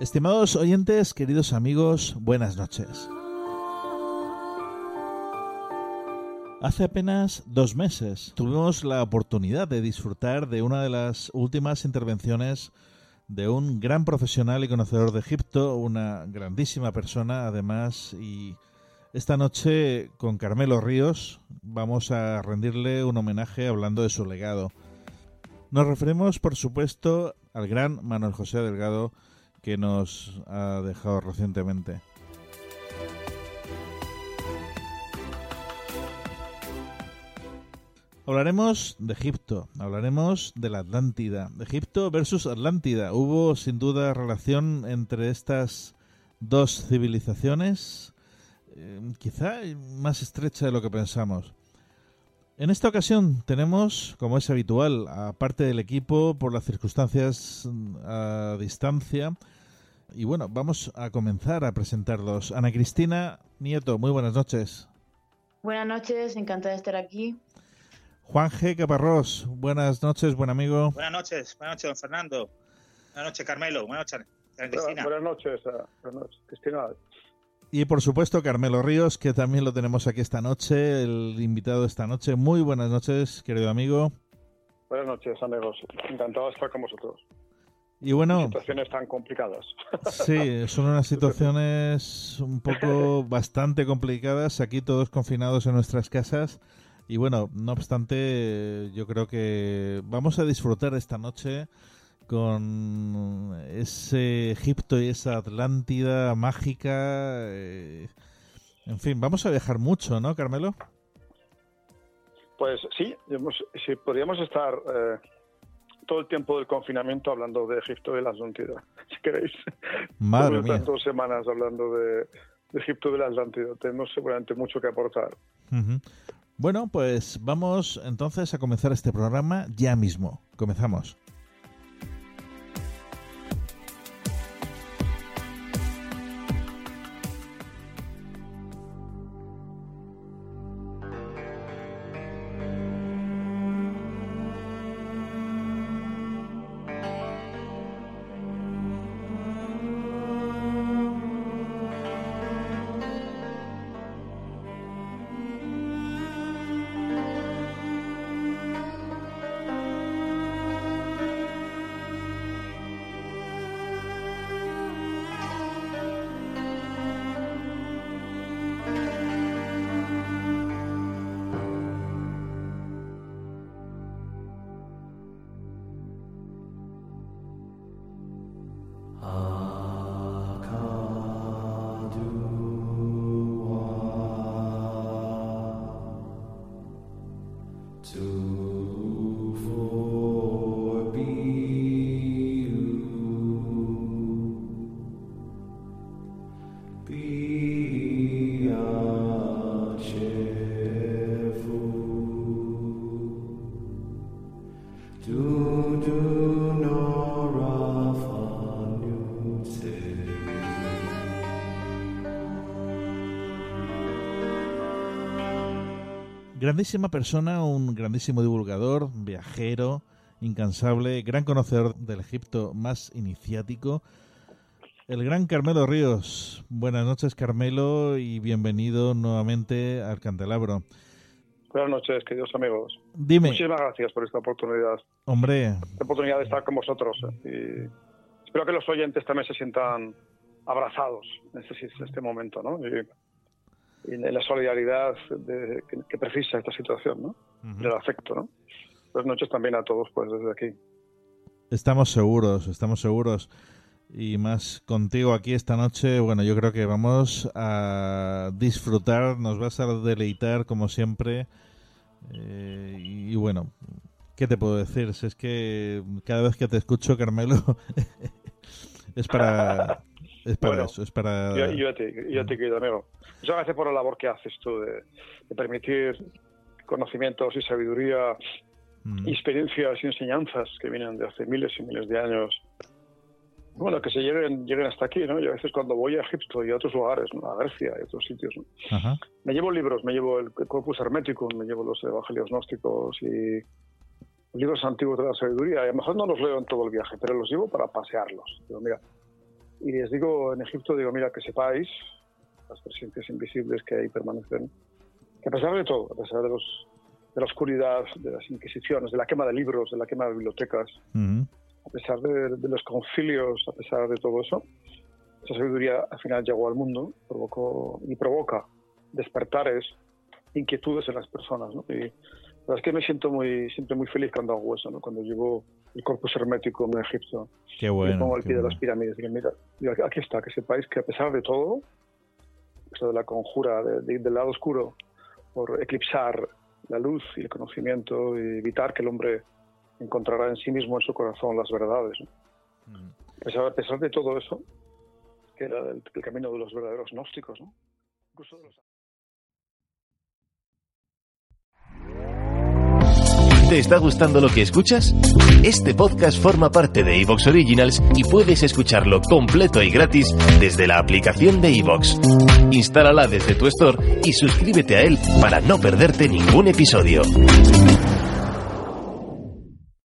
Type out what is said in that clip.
Estimados oyentes, queridos amigos, buenas noches. Hace apenas dos meses tuvimos la oportunidad de disfrutar de una de las últimas intervenciones de un gran profesional y conocedor de Egipto, una grandísima persona además, y esta noche con Carmelo Ríos vamos a rendirle un homenaje hablando de su legado. Nos referimos, por supuesto, al gran Manuel José Delgado, que nos ha dejado recientemente. Hablaremos de Egipto, hablaremos de la Atlántida. Egipto versus Atlántida. Hubo sin duda relación entre estas dos civilizaciones, eh, quizá más estrecha de lo que pensamos. En esta ocasión tenemos, como es habitual, aparte del equipo, por las circunstancias a distancia, y bueno, vamos a comenzar a presentarlos. Ana Cristina Nieto, muy buenas noches. Buenas noches, encantada de estar aquí. Juan G. Caparrós, buenas noches, buen amigo. Buenas noches, buenas noches, don Fernando. Buenas noches, Carmelo. Buenas noches, Ana Cristina. Buenas noches, eh, buenas noches, Cristina. Y por supuesto Carmelo Ríos, que también lo tenemos aquí esta noche, el invitado de esta noche. Muy buenas noches, querido amigo. Buenas noches, amigos. Encantado de estar con vosotros. Y bueno, situaciones tan complicadas. Sí, son unas situaciones un poco bastante complicadas, aquí todos confinados en nuestras casas. Y bueno, no obstante, yo creo que vamos a disfrutar esta noche con ese Egipto y esa Atlántida mágica. Eh, en fin, vamos a viajar mucho, ¿no, Carmelo? Pues sí, si podríamos estar eh, todo el tiempo del confinamiento hablando de Egipto y la Atlántida, si queréis. Madre mía. dos semanas hablando de, Egipto y la Atlántida. Tenemos seguramente mucho que aportar. Bueno, pues vamos entonces a comenzar este programa ya mismo. Comenzamos. grandísima persona, un grandísimo divulgador, viajero, incansable, gran conocedor del Egipto más iniciático, el gran Carmelo Ríos. Buenas noches, Carmelo, y bienvenido nuevamente al Candelabro. Buenas noches, queridos amigos. Dime. Muchísimas gracias por esta oportunidad. Hombre. Esta oportunidad de estar con vosotros. ¿eh? Y espero que los oyentes también se sientan abrazados en este, este momento, ¿no? Y, en la solidaridad de, que, precisa esta situación, ¿no? Del afecto, ¿no? Buenas noches también a todos, pues, desde aquí. Estamos seguros, estamos seguros. Y más contigo aquí esta noche, bueno, yo creo que vamos a disfrutar, nos vas a deleitar como siempre. Eh, y, bueno, ¿qué te puedo decir? Si es que cada vez que te escucho, Carmelo, es para, es para eso, es para... Yo, yo, ti, yo a ti, querido amigo. Muchas gracias por la labor que haces tú de, permitir conocimientos y sabiduría, mm. experiencias y enseñanzas que vienen de hace miles y miles de años bueno, que se lleguen, lleguen hasta aquí, ¿no? Yo a veces cuando voy a Egipto y a otros lugares, a Grecia y a otros sitios, me llevo libros, me llevo el Corpus Hermeticum, me llevo los Evangelios Gnósticos y libros antiguos de la sabiduría. Y a lo mejor no los leo en todo el viaje, pero los llevo para pasearlos. Digo, mira, y les digo en Egipto, digo, mira, que sepáis, las presencias invisibles que ahí permanecen, que a pesar de todo, a pesar de, los, de la oscuridad, de las inquisiciones, de la quema de libros, de la quema de bibliotecas, a pesar de, los concilios, a pesar de todo eso, esa sabiduría al final llegó al mundo provocó, y provoca despertares, inquietudes en las personas. ¿no? Y la verdad es que me siento muy, siempre muy feliz cuando hago eso, ¿no? cuando llevo el corpus hermético en Egipto Qué bueno, y pongo al pie de las pirámides. Y mira, aquí está, que sepáis que a pesar de todo, eso de la conjura del lado oscuro, por eclipsar la luz y el conocimiento y evitar que el hombre encontrará en sí mismo, en su corazón, las verdades. Mm. A, pesar, de todo eso, que era el, camino de los verdaderos gnósticos, ¿no? ¿Te está gustando lo que escuchas? Este podcast forma parte de Evox Originals y puedes escucharlo completo y gratis desde la aplicación de Evox. Instálala desde tu store y suscríbete a él para no perderte ningún episodio.